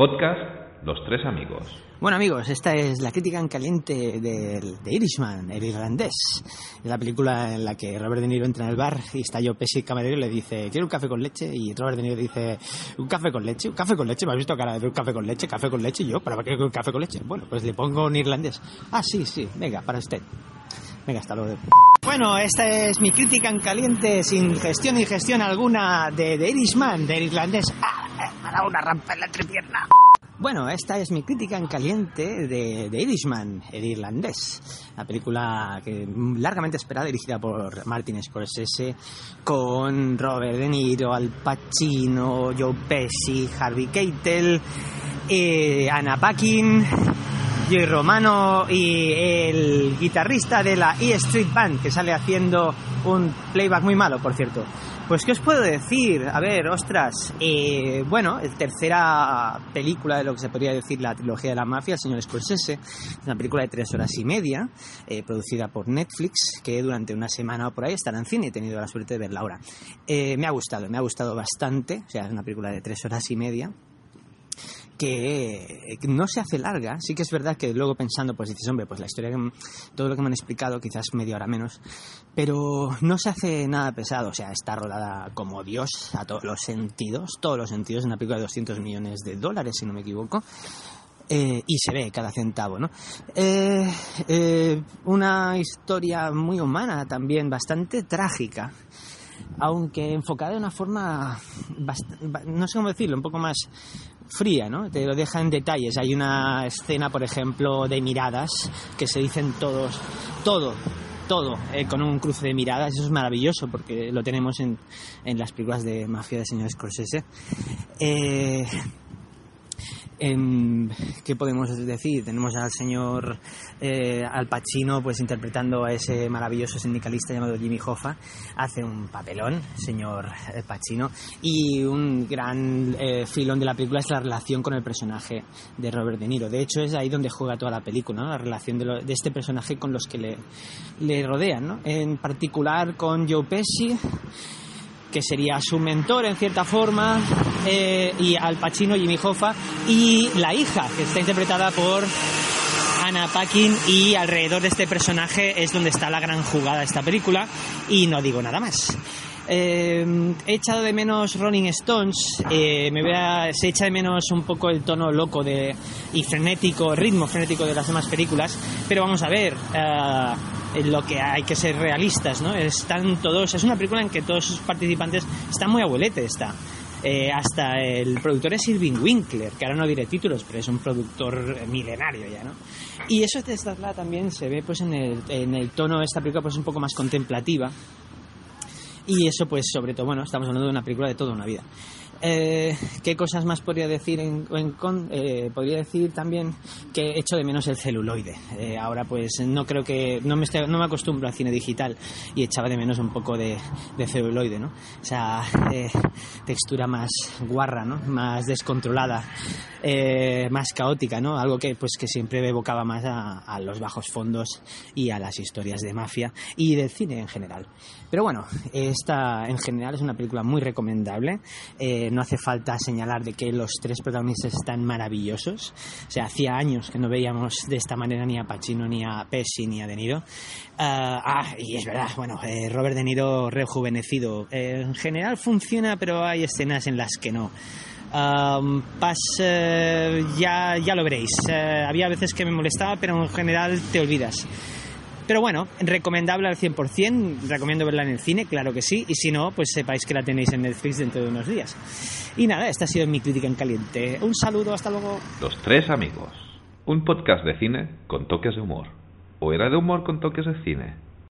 Podcast Los Tres Amigos. Bueno amigos, esta es la crítica en caliente de, de Irishman, el irlandés. La película en la que Robert De Niro entra en el bar y está yo Pesci camarero y le dice, ¿quiero un café con leche? Y Robert De Niro dice, ¿un café con leche? ¿Un café con leche? ¿Me has visto cara de un café con leche? ¿Café con leche? Y yo, ¿para qué un café con leche? Bueno, pues le pongo un irlandés. Ah, sí, sí, venga, para usted. Venga, hasta luego. Bueno, esta es mi crítica en caliente, sin gestión ni gestión alguna, de, de Irishman, del irlandés. ¡Ah! Me una rampa en la entrepierna. Bueno, esta es mi crítica en caliente de, de Irishman, el irlandés. La película largamente esperada, dirigida por Martin Scorsese, con Robert De Niro, Al Pacino, Joe Pesci, Harvey Keitel, eh, Anna Paquin, Joey Romano y el guitarrista de la E Street Band, que sale haciendo un playback muy malo, por cierto. Pues, ¿qué os puedo decir? A ver, ostras, eh, bueno, tercera película de lo que se podría decir la trilogía de la mafia, el señor Scorsese, es una película de tres horas y media, eh, producida por Netflix, que durante una semana o por ahí estará en cine, he tenido la suerte de verla ahora. Eh, me ha gustado, me ha gustado bastante, o sea, es una película de tres horas y media, que no se hace larga. Sí que es verdad que luego pensando, pues dices, hombre, pues la historia, todo lo que me han explicado, quizás media hora menos, pero no se hace nada pesado. O sea, está rodada como Dios a todos los sentidos, todos los sentidos, una película de 200 millones de dólares, si no me equivoco. Eh, y se ve cada centavo, ¿no? Eh, eh, una historia muy humana también, bastante trágica aunque enfocada de una forma, no sé cómo decirlo, un poco más fría, ¿no? Te lo deja en detalles. Hay una escena, por ejemplo, de miradas que se dicen todos, todo, todo, eh, con un cruce de miradas. Eso es maravilloso porque lo tenemos en, las películas de mafia de señor Scorsese. Eh, ¿Qué podemos decir? Tenemos al señor eh, Al Pacino pues interpretando a ese maravilloso sindicalista llamado Jimmy Hoffa. Hace un papelón, señor Pacino. Y un gran eh, filón de la película es la relación con el personaje de Robert De Niro. De hecho, es ahí donde juega toda la película, la relación de, lo, de este personaje con los que le, le rodean. ¿no? En particular con Joe Pesci que sería su mentor en cierta forma, eh, y Al Pacino, Jimmy Hoffa, y la hija, que está interpretada por Anna Paquin, y alrededor de este personaje es donde está la gran jugada de esta película, y no digo nada más. Eh, he echado de menos Rolling Stones, eh, me voy a, se echa de menos un poco el tono loco de, y frenético, ritmo frenético de las demás películas, pero vamos a ver, uh, lo que hay que ser realistas, ¿no? Están todos, es una película en que todos sus participantes están muy abuelete, está. Eh, hasta el productor es Irving Winkler, que ahora no diré títulos, pero es un productor milenario ya, ¿no? Y eso de esta también se ve pues en el, en el tono de esta película pues un poco más contemplativa, y eso, pues, sobre todo, bueno, estamos hablando de una película de toda una vida. Eh, ¿Qué cosas más podría decir? En, con, eh, podría decir también que echo de menos el celuloide. Eh, ahora pues no creo que no me, estoy, no me acostumbro al cine digital y echaba de menos un poco de, de celuloide, ¿no? Esa textura más guarra, ¿no? Más descontrolada, más caótica, ¿no? Algo que pues que siempre evocaba más a, a los bajos fondos y a las historias de mafia y del cine en general. Pero bueno, esta en general es una película muy recomendable. Eh, no hace falta señalar de que los tres protagonistas están maravillosos. O sea, hacía años que no veíamos de esta manera ni a Pacino, ni a Pesci, ni a De Niro. Uh, ah, y es verdad, bueno, eh, Robert De Niro rejuvenecido. Eh, en general funciona, pero hay escenas en las que no. Um, pas, eh, ya, ya lo veréis. había veces que me molestaba, pero en general te olvidas. Pero bueno, recomendable al 100%, recomiendo verla en el cine, claro que sí, y si no, pues sepáis que la tenéis en Netflix dentro de unos días. Y nada, esta ha sido mi crítica en caliente. Un saludo, hasta luego. Los tres amigos. Un podcast de cine con toques de humor. ¿O era de humor con toques de cine?